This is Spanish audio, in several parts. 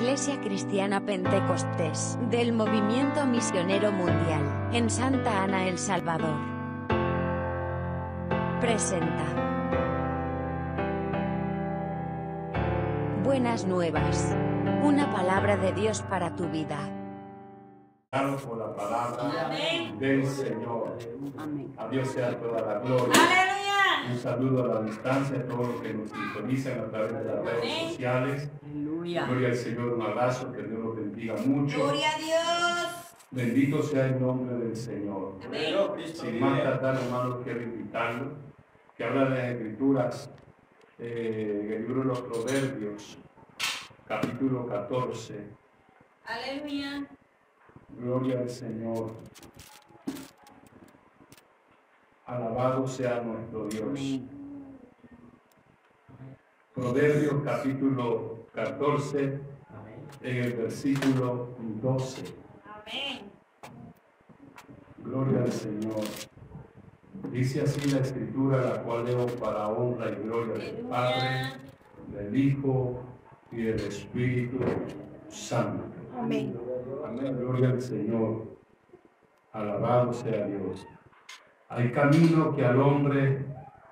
Iglesia Cristiana Pentecostés del Movimiento Misionero Mundial en Santa Ana, El Salvador. Presenta. Buenas nuevas. Una palabra de Dios para tu vida. por la palabra del Señor. Amén. A Dios sea toda la gloria. Un saludo a la distancia a todos los que nos sintonizan a través de las redes sociales. Aleluya. Gloria al Señor, un abrazo, que Dios los bendiga mucho. Gloria a Dios. Bendito sea el nombre del Señor. Amén. Sin más tardar, hermanos, quiero invitarlo, que habla de las Escrituras, eh, en el libro de los Proverbios, capítulo 14. Aleluya. Gloria al Señor. Alabado sea nuestro Dios. Proverbios capítulo 14, en el versículo 12. Amén. Gloria al Señor. Dice así la escritura, la cual leo para honra y gloria del Padre, del Hijo y del Espíritu Santo. Amén. Amén. Gloria al Señor. Alabado sea Dios. Hay camino que al hombre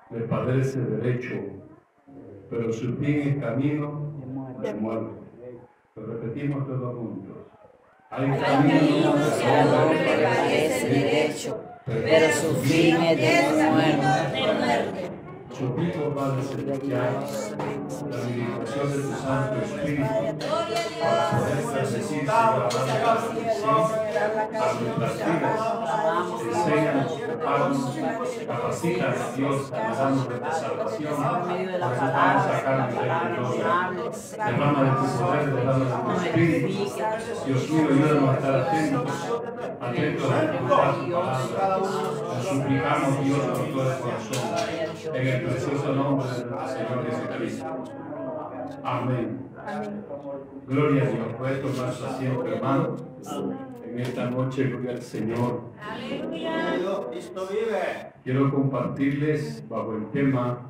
le parece derecho, pero su fin es camino De muerte. Lo repetimos todos juntos. Hay Hay camino caminos que al hombre le parece derecho, pero su fin es de muerte. Suplico, Padre Celestial, la administración de tu Santo Espíritu para poder transmitir la la a nuestras vidas. Enséñanos, prepáranos, capacítanos, Dios, salvación. Por medio de la Necesitamos palabra, sacar la de hables. Derrama de tu poder, derrama de tu espíritu. Dios mío, ayúdanos a estar atentos, suplicamos, Dios, con todo el corazón, en el precioso nombre de nuestro Señor Jesucristo. Amén. Gloria a Dios. Puede tomar su asiento, hermano. En esta noche, gloria al Señor. Aleluya. Cristo vive. Quiero compartirles bajo el tema,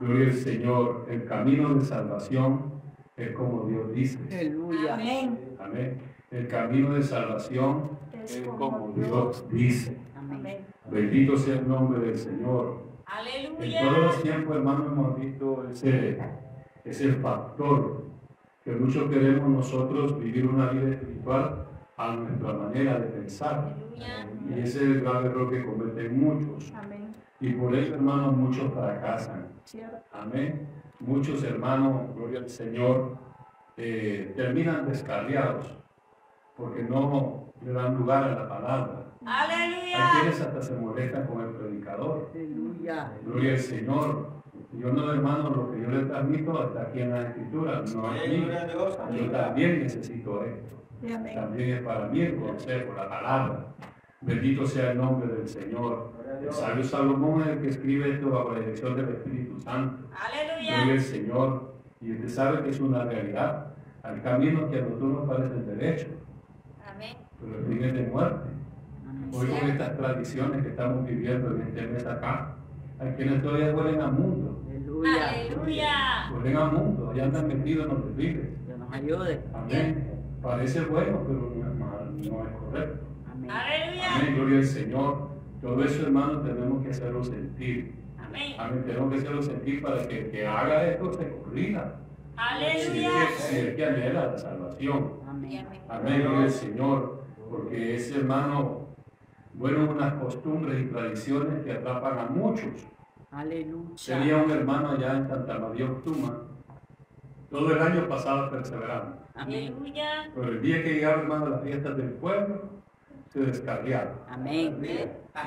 Gloria al Señor, el camino de salvación es como Dios dice. Aleluya. Amén. Amén. El camino de salvación es como Dios dice. Amén. Bendito sea el nombre del Señor. En todos los tiempos, hermanos, hemos visto ese, ese factor que muchos queremos nosotros vivir una vida espiritual a nuestra manera de pensar. Aleluya. Y ese es el grave error que cometen muchos. Amén. Y por eso, hermanos, muchos fracasan. Cierto. Amén. Muchos hermanos, gloria al Señor, eh, terminan descarriados porque no le dan lugar a la palabra. Hay Aleluya. quienes hasta se molestan con el predicador. Aleluya. Gloria al Señor. Yo no, hermano, lo que yo le transmito está aquí en la Escritura, no es mío. Gloria a Dios. Yo también necesito esto. Amén. También es para mí el consejo, la palabra. Bendito sea el nombre del Señor. El sabio Salomón es el que escribe esto bajo la dirección del Espíritu Santo. Gloria Aleluya. al Señor. Y usted sabe que es una realidad. Hay caminos que a nosotros nos parecen derechos. Pero el de muerte. Hoy con estas tradiciones que estamos viviendo en este mes acá, hay quienes todavía huelen al mundo. Aleluya. Aleluya. Huelen al mundo, allá andan metidos en los. Que nos ayude. Amén. Parece bueno, pero no es mal, no es correcto. Amén. Aleluya. Amén, gloria al Señor. Todo eso, hermanos, tenemos que hacerlo sentir. Amén. Amén, tenemos que hacerlo sentir para que el que haga esto se corrija. Si es Aleluya. que, si es que anhela la salvación. Amén. Amén, gloria al Señor. Porque ese hermano, bueno, unas costumbres y tradiciones que atrapan a muchos. Tenía Aleluya. un hermano allá en Santa María Octuma. Todo el año pasaba perseverando. Aleluya. Pero el día que llegaba, hermano, a las fiestas del pueblo, se descarriaba. Amén.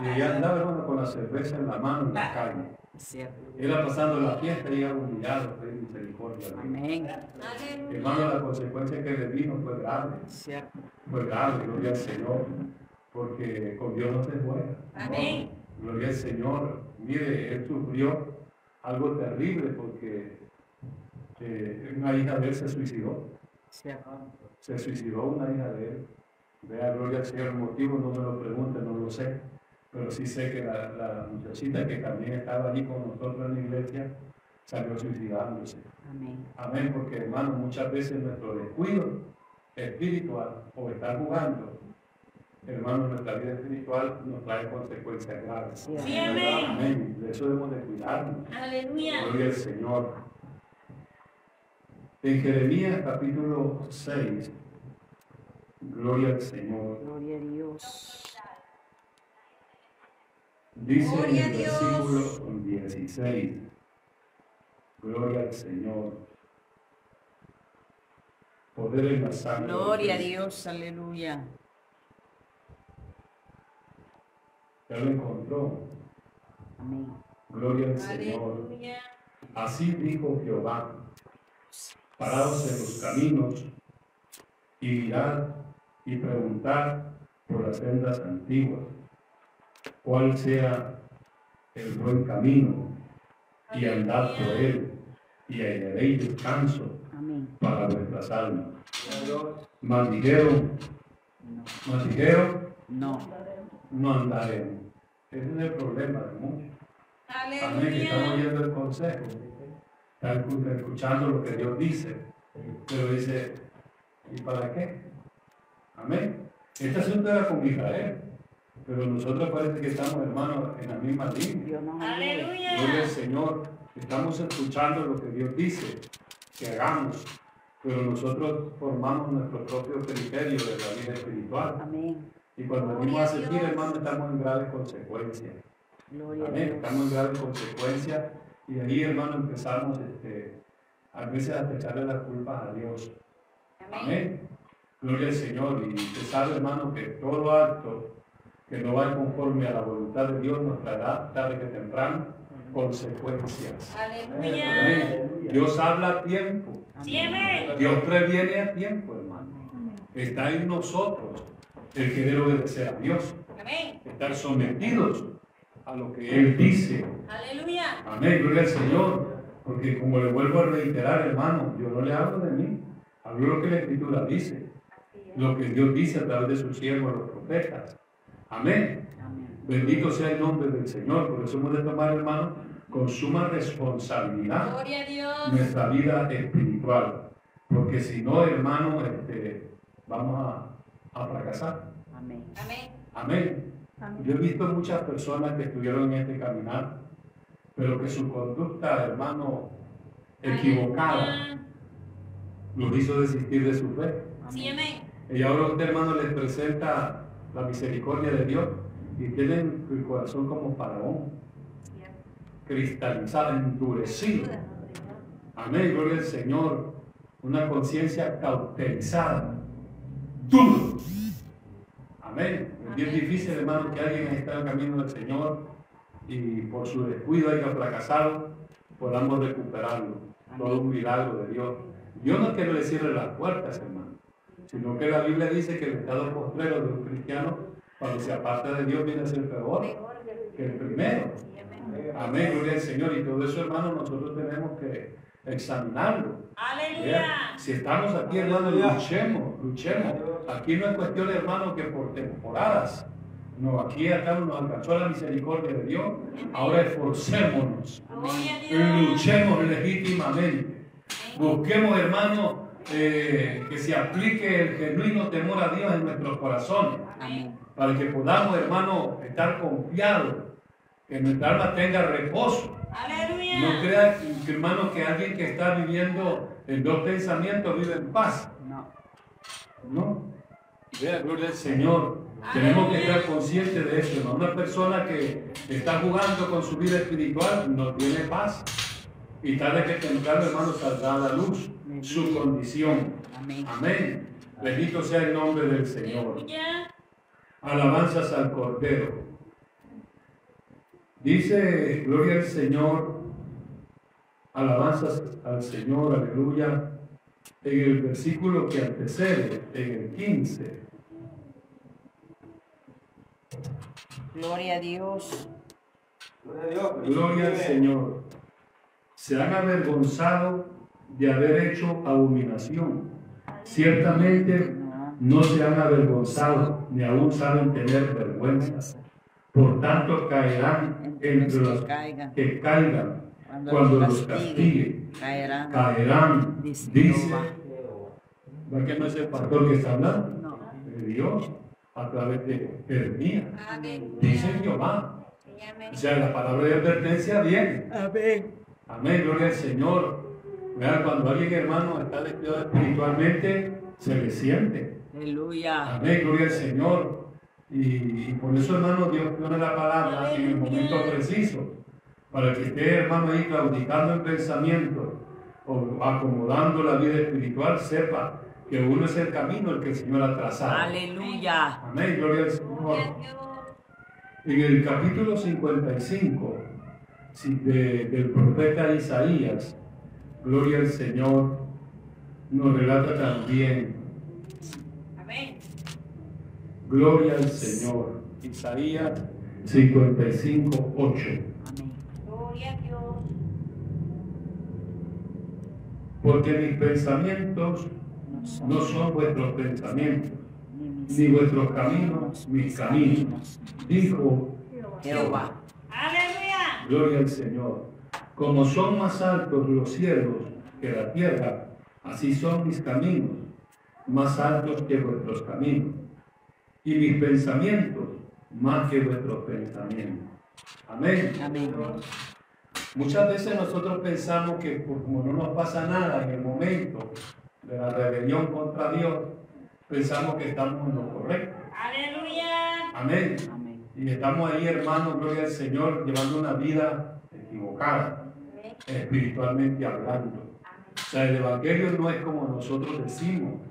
Y allá andaba, hermano, con la cerveza en la mano en la calle. Es cierto. Era pasando la fiesta y llegaba humillado, pedí misericordia. Amén. Hermano, la consecuencia que le vino fue grave. Cierto. Fue grave, gloria al Señor. Porque con Dios no se juega. Amén. Gloria al Señor. Mire, él sufrió algo terrible porque eh, una hija de él se suicidó. Cierto. Se suicidó una hija de él. Vea, gloria al Señor, el motivo no me lo pregunte, no lo sé. Pero sí sé que la, la muchachita que también estaba allí con nosotros en la iglesia, salió suicidándose. Amén. Amén, porque hermano, muchas veces nuestro descuido espiritual o estar jugando, hermano, nuestra vida espiritual nos trae consecuencias graves. Sí, amén. Amén. De eso debemos de cuidarnos. Aleluya. Gloria al Señor. En Jeremías capítulo 6, gloria al Señor. Gloria a Dios. Dice Gloria en el versículo 16, gloria al Señor. Poder en la sangre. Gloria a. Dios, aleluya. Ya lo encontró. Amén. Gloria al Señor. Aleluya. Así dijo Jehová, paraos en los caminos y mirad y preguntad por las sendas antiguas, cuál sea el buen camino, y andad por él, y hallaréis descanso Amén. para vuestras almas. Mas dijeron, No. mas dijeron, No. no andaremos. Ese es el problema de muchos. Amén, que estamos Aleluya. oyendo el consejo, están escu- escuchando lo que Dios dice, pero dice, ¿y para qué? Amén. Este asunto era con Israel, pero nosotros parece que estamos hermanos en la misma línea. Ayude. Gloria Aleluya. al Señor, estamos escuchando lo que Dios dice que hagamos, pero nosotros formamos nuestro propio criterio de la vida espiritual. Amén. Y cuando venimos a sentir, hermano, estamos en graves consecuencias. Gloria a Amén. Dios. Estamos en graves consecuencias y ahí, hermano, empezamos este, a veces a echarle las culpas a Dios. Amén. Gloria al Señor. Y usted sabe, hermano, que todo acto que no va conforme a la voluntad de Dios nos traerá tarde que temprano consecuencias. Aleluya. Amén. Dios habla a tiempo. Dios previene a tiempo, hermano. Está en nosotros el querer obedecer a Dios. Amén. Estar sometidos a lo que Él dice. Aleluya. Amén, gloria al Señor. Porque como le vuelvo a reiterar, hermano, yo no le hablo de mí. Hablo lo que la Escritura dice. Lo que Dios dice a través de sus siervos, los profetas. Amén. Amén. Bendito sea el nombre del Señor. Por eso hemos de tomar, hermano, con suma responsabilidad Gloria a Dios. nuestra vida espiritual. Porque si no, hermano, este, vamos a, a fracasar. Amén. Amén. Amén. Yo he visto muchas personas que estuvieron en este caminar, pero que su conducta, hermano, equivocada, los hizo desistir de su fe. Sí, amén. Y ahora usted, hermano, les presenta la misericordia de Dios y tienen el corazón como faraón, cristalizado, endurecido. Amén, gloria al Señor. Una conciencia cauterizada, duro. Amén. Es bien difícil, hermano, que alguien está en el camino del Señor y por su descuido haya fracasado, podamos recuperarlo. Todo un milagro de Dios. Dios no quiere le cierre las puertas, hermano, sino que la Biblia dice que el estado postrero de un cristiano, cuando se aparta de Dios, viene a ser peor que el primero. Amén, gloria al Señor. Y todo eso, hermano, nosotros tenemos que examinarlo. Aleluya. Si estamos aquí, hermano, luchemos, luchemos. Aquí no es cuestión, hermano, que por temporadas. No, aquí acá nos alcanzó la misericordia de Dios. Ahora esforcémonos. Luchemos legítimamente. Busquemos, hermano, eh, que se aplique el genuino temor a Dios en nuestros corazones. Amén. Para que podamos, hermano, estar confiados. Que nuestra alma tenga reposo. No crea, hermano, que alguien que está viviendo en dos pensamientos vive en paz. No. No. Vea, gloria al Señor. Tenemos que estar conscientes de eso. hermano. Una persona que está jugando con su vida espiritual no tiene paz. Y tarde que temprano, hermano, saldrá a la luz su condición. Amén. Amén. Bendito sea el nombre del Señor. Alabanzas al Cordero. Dice, gloria al Señor, alabanzas al Señor, aleluya, en el versículo que antecede, en el 15. Gloria a Dios. Gloria al Señor. Se han avergonzado de haber hecho abominación. Ciertamente no se han avergonzado, ni aún saben tener vergüenza. Por tanto, caerán entre los que caigan. cuando los castigue, caerán. caerán, Dice dice, Jehová. ¿no que no es el pastor que está hablando? No. De Dios, a través de Jeremías. Dice Jehová. O sea, la palabra de advertencia viene. Amén. Amén, gloria al Señor. Vean, cuando alguien, hermano, está descuidado espiritualmente, se le siente. Aleluya. Amén, gloria al Señor. Y, y por eso, hermano, Dios pone la palabra en el momento preciso. Para que esté, hermano, ahí claudicando en pensamiento o acomodando la vida espiritual, sepa que uno es el camino el que el Señor ha trazado. Aleluya. Amén, gloria al Señor. En el capítulo 55 sí, de- del profeta Isaías, Gloria al Señor, nos relata también, Amén. Gloria al Señor, Isaías 55, 8. Amén. Gloria a Dios. Porque mis pensamientos No son, vuestros pensamientos, ni vuestros caminos mis caminos, dijo Jehová. Aleluya. Gloria al Señor. Como son más altos los cielos que la tierra, así son mis caminos, más altos que vuestros caminos, y mis pensamientos más que vuestros pensamientos. Amén. Amén. Muchas veces nosotros pensamos que pues, como no nos pasa nada en el momento de la rebelión contra Dios, pensamos que estamos en lo correcto. Aleluya. Amén. Amén. Y estamos ahí, hermanos, gloria al Señor, llevando una vida equivocada, espiritualmente hablando. O sea, el Evangelio no es como nosotros decimos,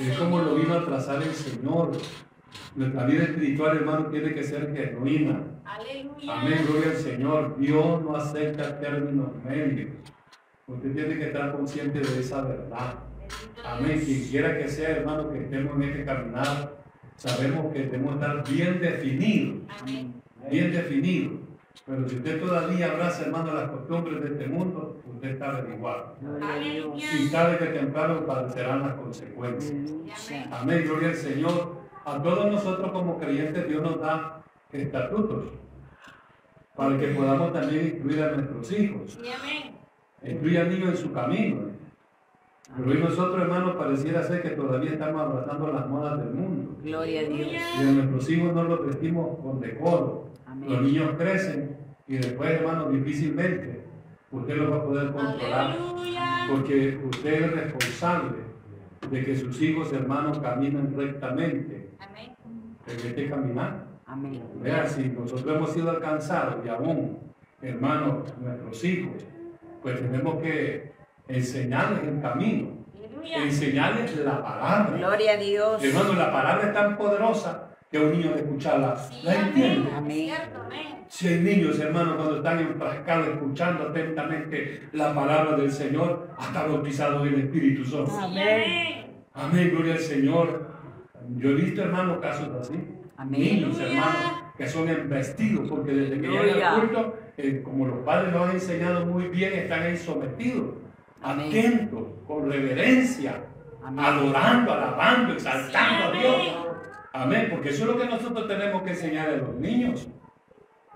es como lo vino a trazar el Señor. Nuestra vida espiritual, hermano, tiene que ser genuina. Aleluya. Amén, gloria al Señor. Dios no acepta términos medios. Usted tiene que estar consciente de esa verdad. Amén. Quien quiera que sea, hermano, que estemos en este caminar, sabemos que debemos estar bien definidos Amén. bien definido. Pero si usted todavía abraza, hermano, las costumbres de este mundo, usted está averiguado. A. Y tarde que temprano padecerán las consecuencias. Amén, gloria al Señor. A todos nosotros como creyentes Dios nos da estatutos para que podamos también instruir a nuestros hijos, Sí, amén. instruir al niño en su camino. Pero hoy nosotros, hermanos, pareciera ser que todavía estamos abrazando las modas del mundo. Gloria a Dios. Y a nuestros hijos no los vestimos con decoro. Los niños crecen y después, hermano, difícilmente usted los va a poder controlar. Porque usted es responsable de que sus hijos, hermanos, caminen rectamente Amén. en este caminar. Amén. Vea, si nosotros hemos sido alcanzados y aún, hermanos, nuestros hijos, pues tenemos que enseñarles el camino, enseñarles la palabra. Gloria a Dios. Hermano, la palabra es tan poderosa que un niño de escucharla Sí, la entiende. amén. Amén. Cierto, amén. Si hay niños, hermanos, cuando están enfrascados escuchando atentamente la palabra del Señor, hasta bautizados en el Espíritu son. Sí, Amén. Amén, gloria al Señor. Yo he visto, hermanos, casos así. Amén. Niños, hermanos, que son embestidos, porque desde que llegan al culto, eh, como los padres lo han enseñado muy bien, están ahí sometidos, Amén. atentos, con reverencia, Amén. adorando, alabando, exaltando a Dios. Amén. Porque eso es lo que nosotros tenemos que enseñar a los niños.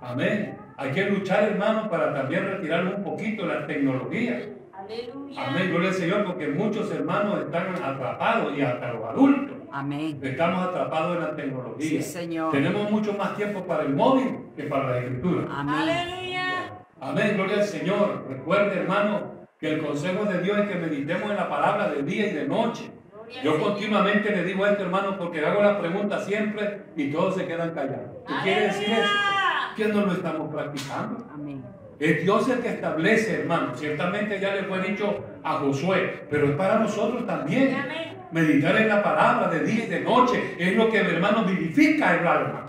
Amén. Hay que luchar, hermanos, para también retirar un poquito la tecnología. Aleluya. Amén, gloria al Señor, porque muchos hermanos están atrapados y hasta los adultos Amén. estamos atrapados en la tecnología. Sí, Señor. Tenemos mucho más tiempo para el móvil que para la escritura. Amén. Aleluya. Amén, gloria al Señor. Recuerde, hermano, que el consejo de Dios es que meditemos en la palabra de día y de noche. Yo continuamente le digo esto, hermano, porque hago la pregunta siempre y todos se quedan callados. ¿Qué quiere decir eso? Que no lo estamos practicando. Amén. Es Dios el que establece, hermano. Ciertamente ya le fue dicho a Josué, pero es para nosotros también. Amén. Meditar en la palabra de día y de noche es lo que, hermano, vivifica el alma.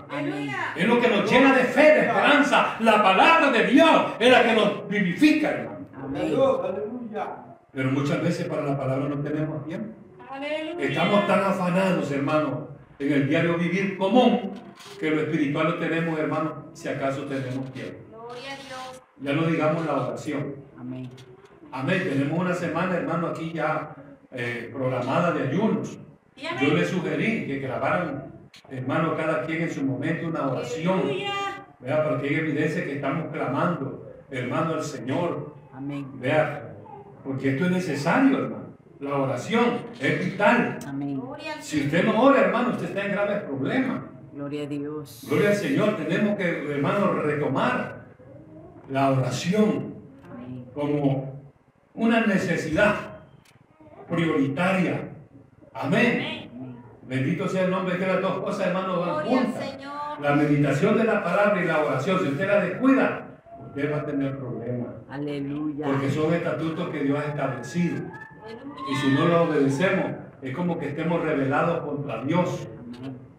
Es lo que nos llena de fe, de esperanza. La palabra de Dios es la que nos vivifica, hermano. Amén. Pero muchas veces para la palabra no tenemos tiempo. Aleluya. Estamos tan afanados, hermano, en el diario vivir común, que lo espiritual lo tenemos, hermano, si acaso tenemos tiempo. Gloria a Dios. Ya no digamos la oración. Amén. Amén. Tenemos una semana, hermano, aquí ya eh, programada de ayunos. Yo les sugerí que grabaran, hermano, cada quien en su momento una oración. Vea, porque hay evidencia que estamos clamando, hermano, al Señor Amén. Vea, porque esto es necesario, hermano. La oración es vital. Amén. Si usted no ora, hermano, usted está en graves problemas. Gloria a Dios. Gloria al Señor, tenemos que, hermano, retomar la oración Amén. como una necesidad prioritaria. Amén. Amén. Bendito sea el nombre que las dos cosas, hermano, van Gloria al juntas. Señor. La meditación de la palabra y la oración, si usted la descuida, usted va a tener problemas. Aleluya. Porque son estatutos que Dios ha establecido. Y si no lo obedecemos, es como que estemos rebelados contra Dios.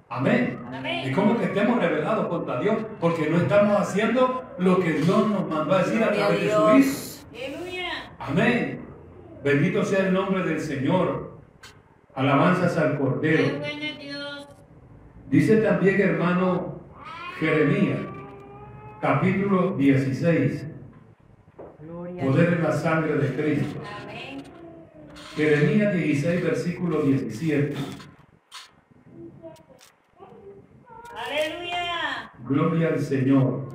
Amén. Es como que estemos rebelados contra Dios, porque no estamos haciendo lo que Dios nos mandó a decir a través de su Hijo. Amén. Bendito sea el nombre del Señor. Alabanzas al Cordero. Dice también, hermano Jeremías, capítulo 16, Gloria a poder en la sangre de Cristo. Jeremías 16, versículo 17. Aleluya. Gloria al Señor.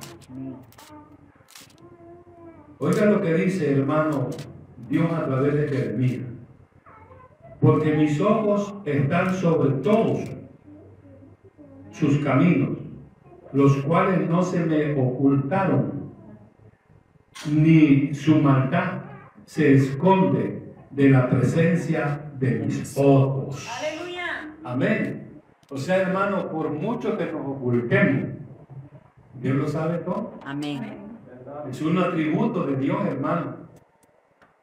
Oiga lo que dice, hermano, Dios a través de Jeremías. Porque mis ojos están sobre todos sus caminos, los cuales no se me ocultaron, ni su maldad se esconde de la presencia de mis ojos. Aleluya. Amén. O sea, hermano, por mucho que nos ocultemos, Dios lo sabe todo. Amén. Es un atributo de Dios, hermano.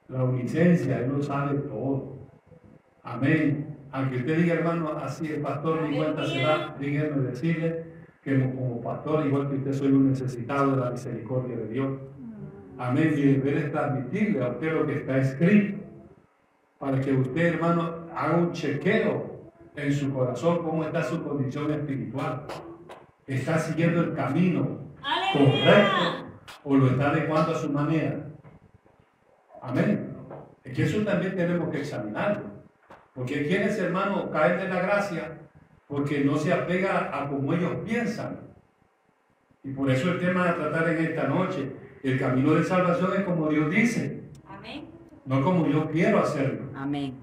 La omnisciencia, Él lo sabe todo. Amén. Aunque usted diga, hermano, así el pastor ni cuenta se da, díganme decirle que como- pastor, igual que usted, soy un necesitado de la misericordia de Dios. Amén. Y deber transmitirle a usted lo que está escrito. Para que usted, hermano, haga un chequeo en su corazón, cómo está su condición espiritual. Está siguiendo el camino Aleluya. correcto o lo está adecuando a su manera. Amén. Es que eso también tenemos que examinarlo. Porque quienes, hermanos, caen de la gracia porque no se apega a como ellos piensan. Y por eso el tema a tratar en esta noche, el camino de salvación es como Dios dice. No como yo quiero hacerlo. Amén.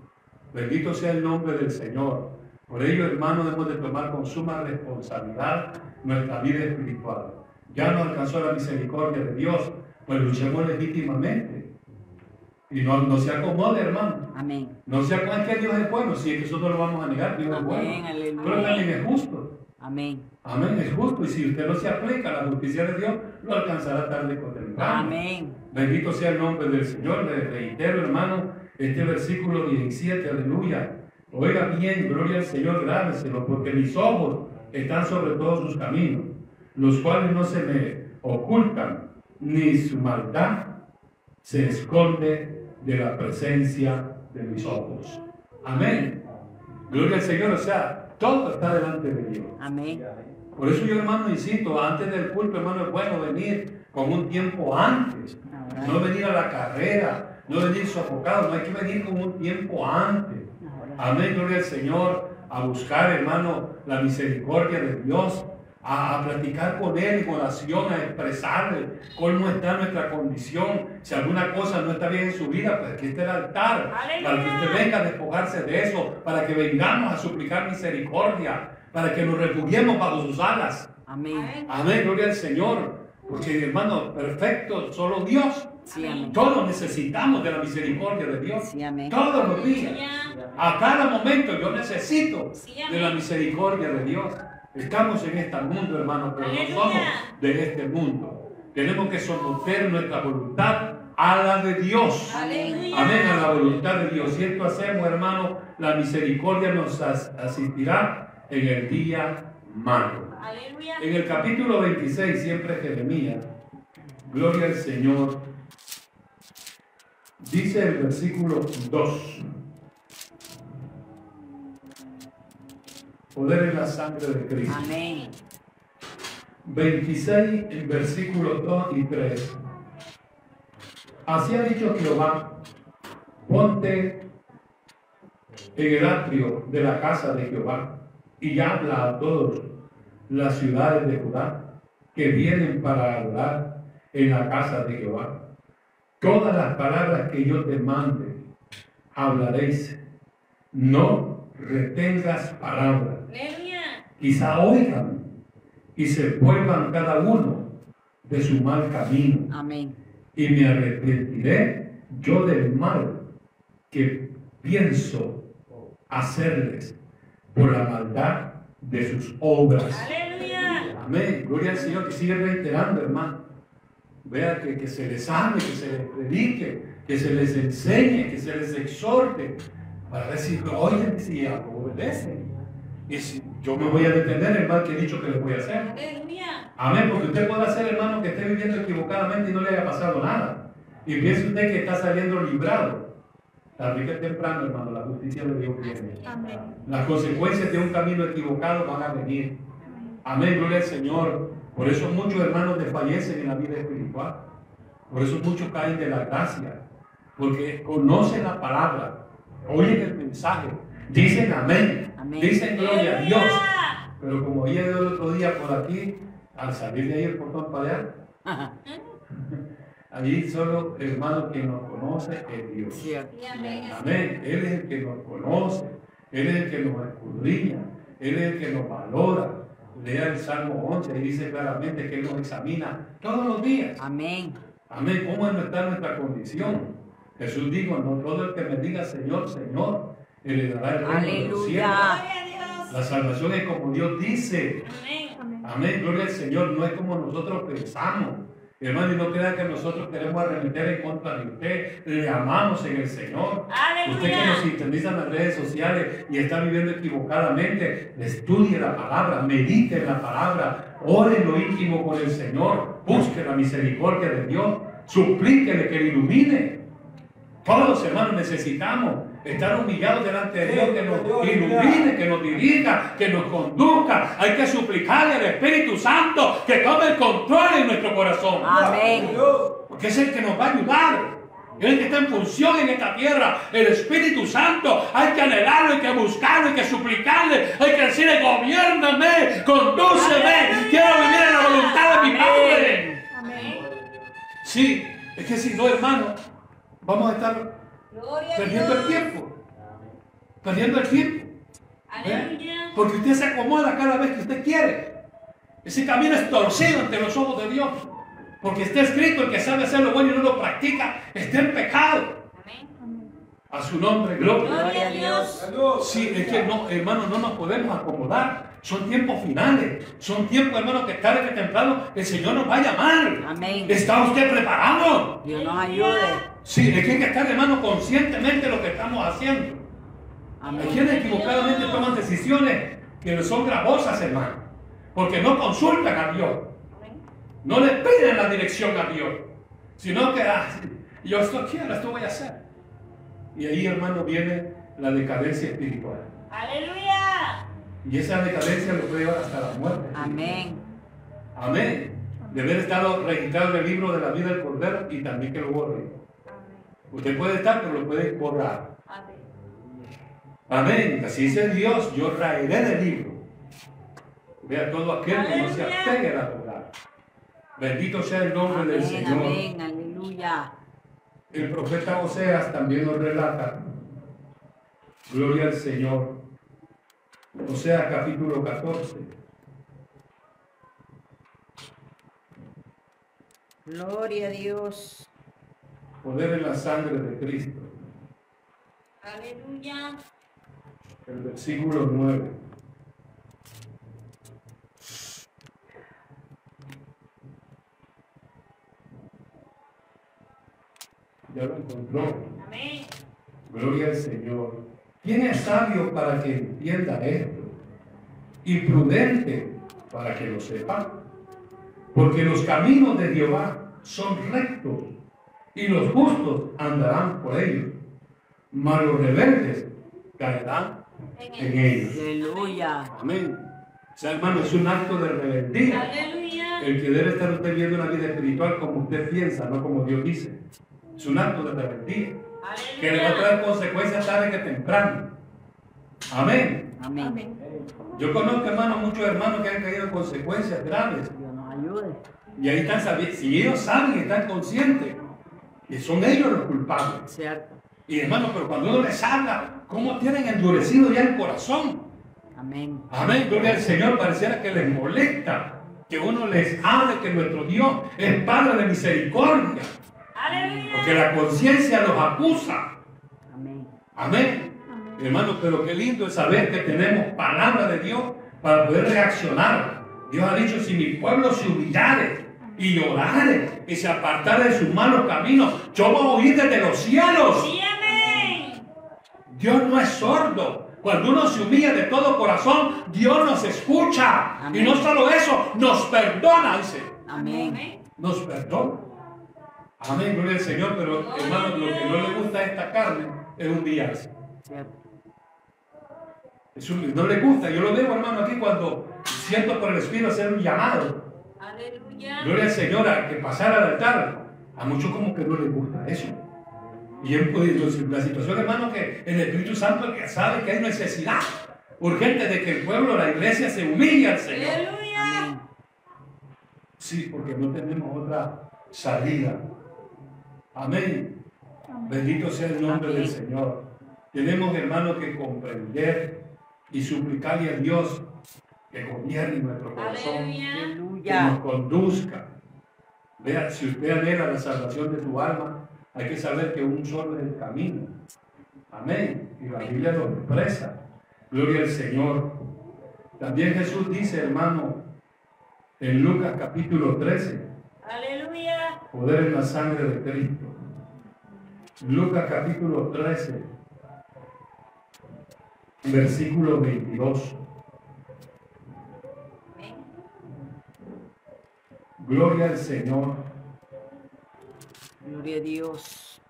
Bendito sea el nombre del Señor. Por ello, hermanos, debemos de tomar con suma responsabilidad nuestra vida espiritual. Ya no alcanzó la misericordia de Dios, pues luchemos legítimamente. Y no, no se acomode, hermano. Amén. No se acomode que Dios es bueno, si es que eso no lo vamos a negar, Dios es bueno. Aleluya. Pero también es justo. Amén. Amén, es justo. Y si usted no se aplica a la justicia de Dios, lo alcanzará tarde o temprano. Amén. Bendito sea el nombre del Señor. Le reitero, hermano, este versículo 17, aleluya. Oiga bien, gloria al Señor, grábeselo, porque mis ojos están sobre todos sus caminos, los cuales no se me ocultan, ni su maldad se esconde de la presencia de mis ojos. Amén. Gloria al Señor, o sea, todo está delante de Dios. Amén. Por eso yo, hermano, insisto, antes del culto, hermano, es bueno venir con un tiempo antes. No venir a la carrera, no venir sofocado, no hay que venir con un tiempo antes. Amén, gloria al Señor, a buscar, hermano, la misericordia de Dios, a, a platicar con Él en oración, a expresarle cómo está nuestra condición. Si alguna cosa no está bien en su vida, pues aquí está el altar, Aleluya. para que usted venga a despojarse de eso, para que vengamos a suplicar misericordia, para que nos refugiemos bajo sus alas. Amén. Amén. Gloria al Señor. Porque, hermano, perfecto, solo Dios. Sí, amén. Todos necesitamos de la misericordia de Dios. Sí, amén. Todos los días. A cada momento yo necesito Sí, de la misericordia de Dios. Estamos en este mundo, hermano, pero no somos de este mundo. Tenemos que someter nuestra voluntad a la de Dios. Aleluya. Amén, a la voluntad de Dios. Si esto hacemos, hermano, la misericordia nos as- asistirá en el día malo. Aleluya. En el capítulo 26, siempre Jeremías, gloria al Señor, dice el versículo 2. Poder en la sangre de Cristo. Amén. 26, en versículos 2 y 3. Así ha dicho Jehová, ponte en el atrio de la casa de Jehová y habla a todos las ciudades de Judá que vienen para adorar en la casa de Jehová. Todas las palabras que yo te mande, hablaréis. No retengas palabras. Quizá oigan y se vuelvan cada uno de su mal camino. Amén. Y me arrepentiré yo del mal que pienso hacerles por la maldad de sus obras. Aleluya. Amén. Gloria al Señor que sigue reiterando, hermano. Vea que, que se les ame, que se les predique, que se les enseñe, que se les exhorte, para decir, oigan si obedecen. Y si yo me voy a detener el mal que he dicho que les voy a hacer. Aleluya. Amén, porque usted puede hacer, hermano, que esté viviendo equivocadamente y no le haya pasado nada. Y piense usted que está saliendo librado. Tarde que temprano, hermano, la justicia de Dios viene. Las consecuencias de un camino equivocado van a venir. Amén, gloria al Señor. Por eso muchos hermanos desfallecen en la vida espiritual. Por eso muchos caen de la gracia. Porque conocen la palabra, oyen el mensaje, dicen amén, Amén. dicen gloria a Dios. Pero como oí el otro día por aquí, al salir de ahí el portón para allá, allí solo hermano que nos conoce es Dios. Amén. Amén. Él es el que nos conoce, Él es el que nos escudriña, Él es el que nos valora. Lea el Salmo 11 y dice claramente que Él nos examina todos los días. Amén. Amén. ¿Cómo es nuestra, nuestra condición? Jesús dijo, no todo el que me diga Señor, Señor, Él le dará el reino de los cielos. Aleluya. Gloria a Dios. La salvación es como Dios dice. Amén. Amén, gloria al Señor, no es como nosotros pensamos. Hermano, y no crea que nosotros queremos arremeter en contra de usted. Le amamos en el Señor. Usted que nos sintoniza en las redes sociales y está viviendo equivocadamente, estudie la palabra, medite en la palabra, ore en lo íntimo con el Señor, busque la misericordia de Dios, suplíquele que le ilumine. Todos, hermanos, necesitamos estar humillados delante de Dios, que nos ilumine, que nos dirija, que nos conduzca. Hay que suplicarle al Espíritu Santo que tome el control en nuestro corazón. Amén. Porque es el que nos va a ayudar. Es el que está en función en esta tierra. El Espíritu Santo. Hay que anhelarlo, hay que buscarlo, hay que suplicarle. Hay que decirle, gobiername, condúceme. Quiero vivir en la voluntad de mi Padre. Amén. Sí, es que si no, hermano, vamos a estar perdiendo el Dios. tiempo. Perdiendo el tiempo. Aleluya. Porque usted se acomoda cada vez que usted quiere. Ese camino es torcido ante los ojos de Dios. Porque está escrito, el que sabe hacer lo bueno y no lo practica, está en pecado. Amén. A su nombre, gloria. Gloria a Dios. Sí, es que no, hermano, no nos podemos acomodar. Son tiempos finales. Son tiempos, hermano, que tarde que temprano el Señor nos va a llamar. Amén. ¿Está usted preparado? Dios nos ayude. Sí, es que hay que estar, hermano, conscientemente de lo que estamos haciendo. Hay Amén. quienes equivocadamente toman decisiones que son gravosas, hermano. Porque no consultan a Dios. No le piden la dirección a Dios. Sino que, ah, yo esto quiero, esto voy a hacer. Y ahí, hermano, viene la decadencia espiritual. Aleluya. Y esa decadencia lo puede llevar hasta la muerte. Amén. Amén. De haber estado registrado en el libro de la vida del Cordero y también que lo borre. Usted puede estar, pero lo puede borrar. Amén. Amén. Así dice Dios, yo raeré del libro. Vea todo aquel que no se apegue a la verdad. Bendito sea el nombre del. Señor. Amén. Aleluya. El profeta Oseas también nos relata. Gloria al Señor. Oseas capítulo 14. Gloria a Dios. Poder en la sangre de Cristo. Aleluya. El versículo 9. Ya lo encontró. Amén. Gloria al Señor. ¿Quién es sabio para que entienda esto? Y prudente para que lo sepa. Porque los caminos de Jehová son rectos y los justos andarán por ellos. Mas los rebeldes caerán En ellos. Aleluya. Amén. O sea, hermano, es un acto de rebeldía. Aleluya. El que debe estar usted viendo una vida espiritual como usted piensa, no como Dios dice. Es un acto de rebeldía. Que le va a traer consecuencias tarde que temprano. Amén. Amén. Yo conozco, hermano, muchos hermanos que han caído en consecuencias graves. Dios nos ayude. Y ahí están sabiendo. Si ellos saben están conscientes, Y son ellos los culpables. Cierto. Y hermano, pero cuando uno les habla, ¿cómo tienen endurecido ya el corazón? Amén. Amén, gloria al Señor, pareciera que les molesta que uno les hable que nuestro Dios es Padre de misericordia, Aleluya. porque la conciencia los acusa. Amén. Amén. Hermano, pero qué lindo es saber que tenemos palabra de Dios para poder reaccionar. Dios ha dicho, si mi pueblo se humillare y llorare y se apartare de sus malos caminos, yo voy a oír desde los cielos. Sí, amén. Dios no es sordo. Cuando uno se humilla de todo corazón, Dios nos escucha. Y no solo eso, nos perdona, dice. Amén. Nos perdona. Amén, gloria al Señor. Pero hermano, lo que no le gusta a esta carne es humillarse. Cierto. No le gusta. Yo lo veo, hermano, aquí cuando siento por el Espíritu hacer un llamado. Aleluya. Gloria al Señor a que pasara al altar. A muchos como que no les gusta eso. Y es pues, la situación, hermano, que el Espíritu Santo que sabe que hay necesidad urgente de que el pueblo, la iglesia se humille al Señor. Aleluya. Sí, porque no tenemos otra salida. Amén. Bendito sea el nombre Amén. del Señor. Tenemos, hermano, que comprender y suplicarle a Dios que gobierne nuestro corazón. Aleluya. que nos conduzca. Vea, si usted anhela la salvación de tu alma, hay que saber que un solo es el camino. Amén. Y la Biblia lo expresa. Gloria al Señor. También Jesús dice, hermano, en Lucas capítulo 13, Aleluya. poder en la sangre de Cristo. Lucas capítulo 13, versículo 22. Gloria al Señor. Gloria a Dios.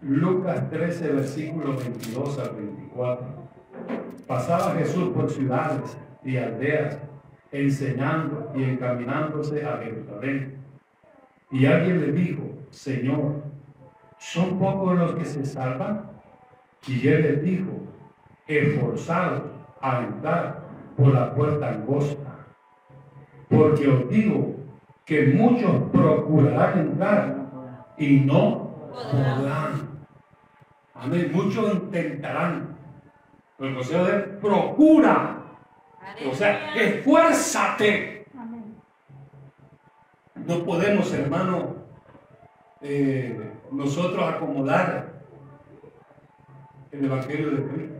Lucas 13, versículo 22 al 24. Pasaba Jesús por ciudades y aldeas, enseñando y encaminándose a Jerusalén. Y alguien le dijo, Señor, ¿son pocos los que se salvan? Y él les dijo, esforzados a entrar por la puerta angosta, porque os digo que muchos procurarán entrar y no Podrán. Amén. Muchos intentarán. Pero el consejo de él, procura. O sea, esfuérzate. No podemos, hermano, eh, nosotros acomodar el Evangelio de Cristo.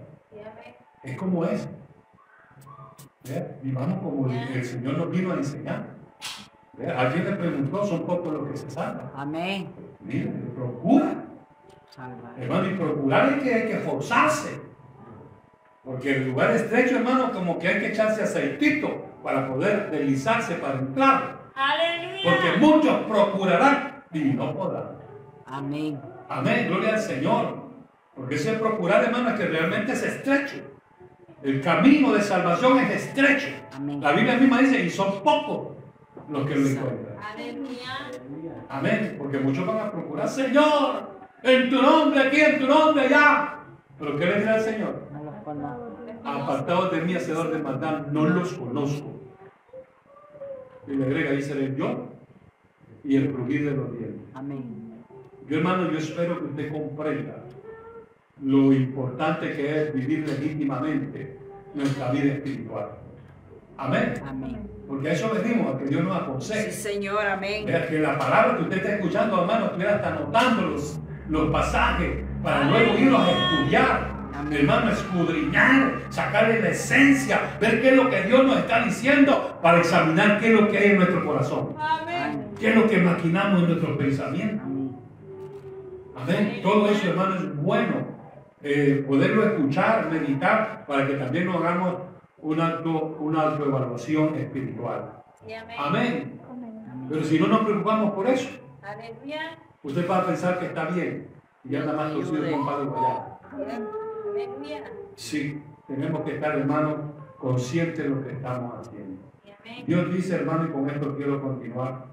Es como es. ¿Ve? Vivamos como el, el Señor nos vino a enseñar. ¿Ve? Alguien le preguntó, son pocos los que se salvan. Amén. Mire, procura. Salva. Hermano, y procurar es que hay que forzarse. Porque el lugar estrecho, hermano, como que hay que echarse aceitito para poder deslizarse para entrar. Aleluya. Porque muchos procurarán y no podrán. Amén. Amén, gloria al Señor. Porque ese procurar, hermano, es que realmente es estrecho. El camino de salvación es estrecho. Amén. La Biblia misma dice, y son pocos los que lo encuentran. Aleluya. Amén. Porque muchos van a procurar, Señor, en tu nombre aquí, en tu nombre allá. Pero ¿qué le dirá el Señor? Apartados de mí, hacedor de maldad, no los conozco. Y le agrega, dice el yo y el crujir de los dientes. Amén. Yo, hermano, yo espero que usted comprenda lo importante que es vivir legítimamente nuestra vida espiritual. Amén. Amén. Porque a eso venimos, a que Dios nos Sí, aconseje. Señor. Amén. Vea, que la palabra que usted está escuchando, hermano, estuviera hasta anotando los, los pasajes para luego irlos a estudiar. Amén. Hermano, escudriñar, sacarle la esencia, ver qué es lo que Dios nos está diciendo para examinar qué es lo que hay en nuestro corazón, Amén. qué es lo que maquinamos en nuestros pensamientos. Amén. Amén. Todo eso, hermano, es bueno. Eh, poderlo escuchar, meditar, para que también nos hagamos una, auto, una autoevaluación espiritual. Sí, amén. Amén. Amén. Pero si no nos preocupamos por eso, Aleluya. usted va a pensar que está bien y anda más torcido con palo allá. Aleluya. Sí, tenemos que estar, hermano, conscientes de lo que estamos haciendo. Amén. Dios dice, hermano, y con esto quiero continuar,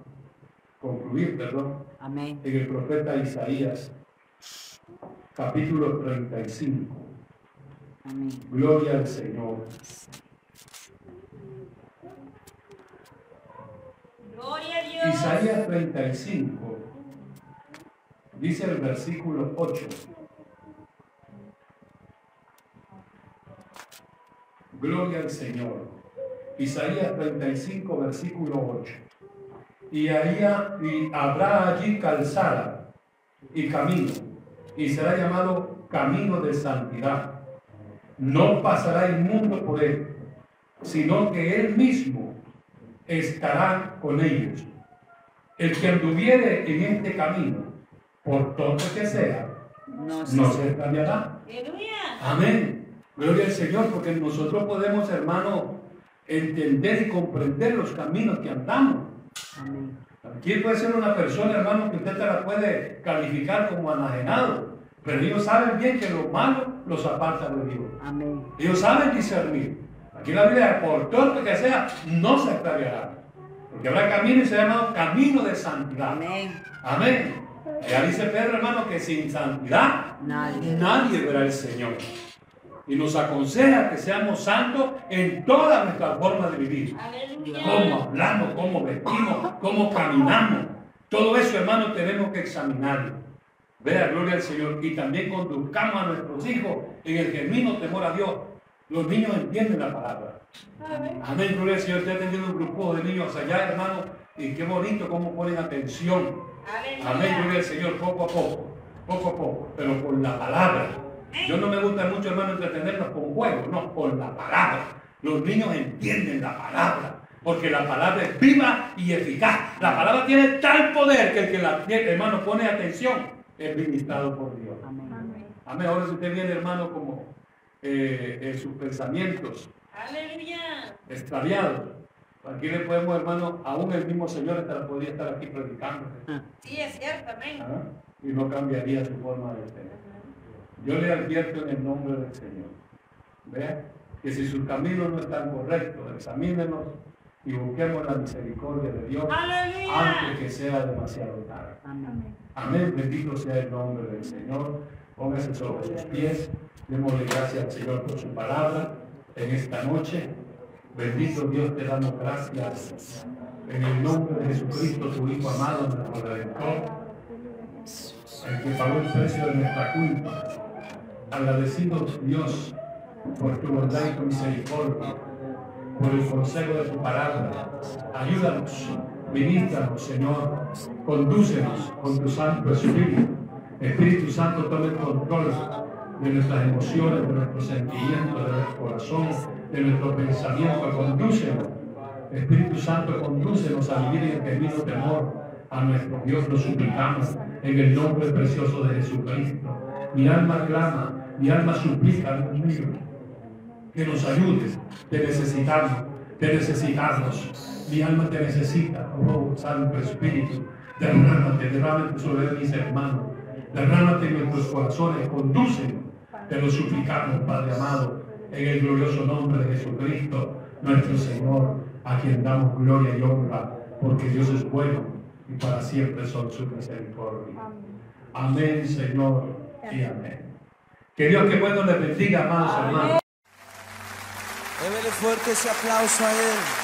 concluir, perdón, Amén. en el profeta Isaías, capítulo 35. Amén. Gloria al Señor. Gloria a Dios. Isaías 35, Dice el versículo 8. Gloria al Señor. Isaías 35, versículo 8. Y, ahí, y habrá allí calzada y camino, y será llamado camino de santidad. No pasará inmundo por él, sino que él mismo estará con ellos. El que anduviere en este camino, por todo que sea, No no se. Aleluya. Amén. Gloria al Señor, porque nosotros podemos, hermano, entender y comprender los caminos que andamos. Amén. ¿Quién puede ser una persona, hermano, que usted te la puede calificar como anajenado? Pero ellos saben bien que lo malo los aparta de Dios. Amén. Ellos saben discernir. Aquí la Biblia, por todo que sea, no se extraviará. Porque habrá camino y se llama camino de santidad. Amén. Amén. Ya dice Pedro, hermano, que sin santidad Nadie. nadie verá al Señor. Y nos aconseja que seamos santos en toda nuestra forma de vivir. Cómo hablamos, cómo vestimos, cómo caminamos. Todo eso, hermano, tenemos que examinarlo. Vea, gloria al Señor. Y también conduzcamos a nuestros hijos en el genuino temor a Dios. Los niños entienden la palabra. Amén, gloria al Señor. Usted ha tenido un grupo de niños allá, hermano. Y qué bonito cómo ponen atención. Amén, gloria al Señor, poco a poco, poco a poco, pero con la palabra. Yo no me gusta mucho, hermano, entretenernos con juegos, no, con la palabra. Los niños entienden la palabra, porque la palabra es viva y eficaz. La palabra tiene tal poder que el que la hermano pone atención es ministrado por Dios. Amén. Amén. Ahora si usted viene, hermano, como eh, en sus pensamientos Aleluya. extraviados. Aquí le podemos, hermano, aún el mismo Señor estar- podría estar aquí predicando. Sí, es cierto, amén. ¿Ah? y no cambiaría su forma de ser. Yo le advierto en el nombre del Señor. Vea que si sus caminos no están correctos, examínenos y busquemos la misericordia de Dios Aleluya. antes que sea demasiado tarde. Amén. Amén. Bendito sea el nombre del Señor. Póngase sobre sus pies. Démosle gracias al Señor por su palabra en esta noche. Bendito Dios, te damos gracias en el nombre de Jesucristo, tu Hijo amado, nuestro Redentor, el que pagó el precio de nuestra culpa. Agradecidos Dios por tu bondad y tu misericordia, por el consejo de tu palabra. Ayúdanos, ministranos, Señor, condúcenos con tu Santo Espíritu. Espíritu Santo, tome el control de nuestras emociones, de nuestros sentimientos, de nuestro corazón, de nuestro pensamiento. Condúcenos. Espíritu Santo, condúcenos a vivir en genuino temor a nuestro Dios. Lo suplicamos en el nombre precioso de Jesucristo. Mi alma clama, mi alma suplica, Dios mío, que nos ayudes. Te necesitamos, te necesitamos. Mi alma te necesita, oh Santo Espíritu. Derrámate, derrámate sobre mis hermanos. Derrámate en nuestros corazones, condúcenos. Te lo suplicamos, Padre amado, en el glorioso nombre de Jesucristo, nuestro Señor, a quien damos gloria y honra, porque Dios es bueno y para siempre son su misericordia. Amén, Señor, y amén. Que Dios que bueno les bendiga, amados hermanos. Démele fuerte ese aplauso a Él.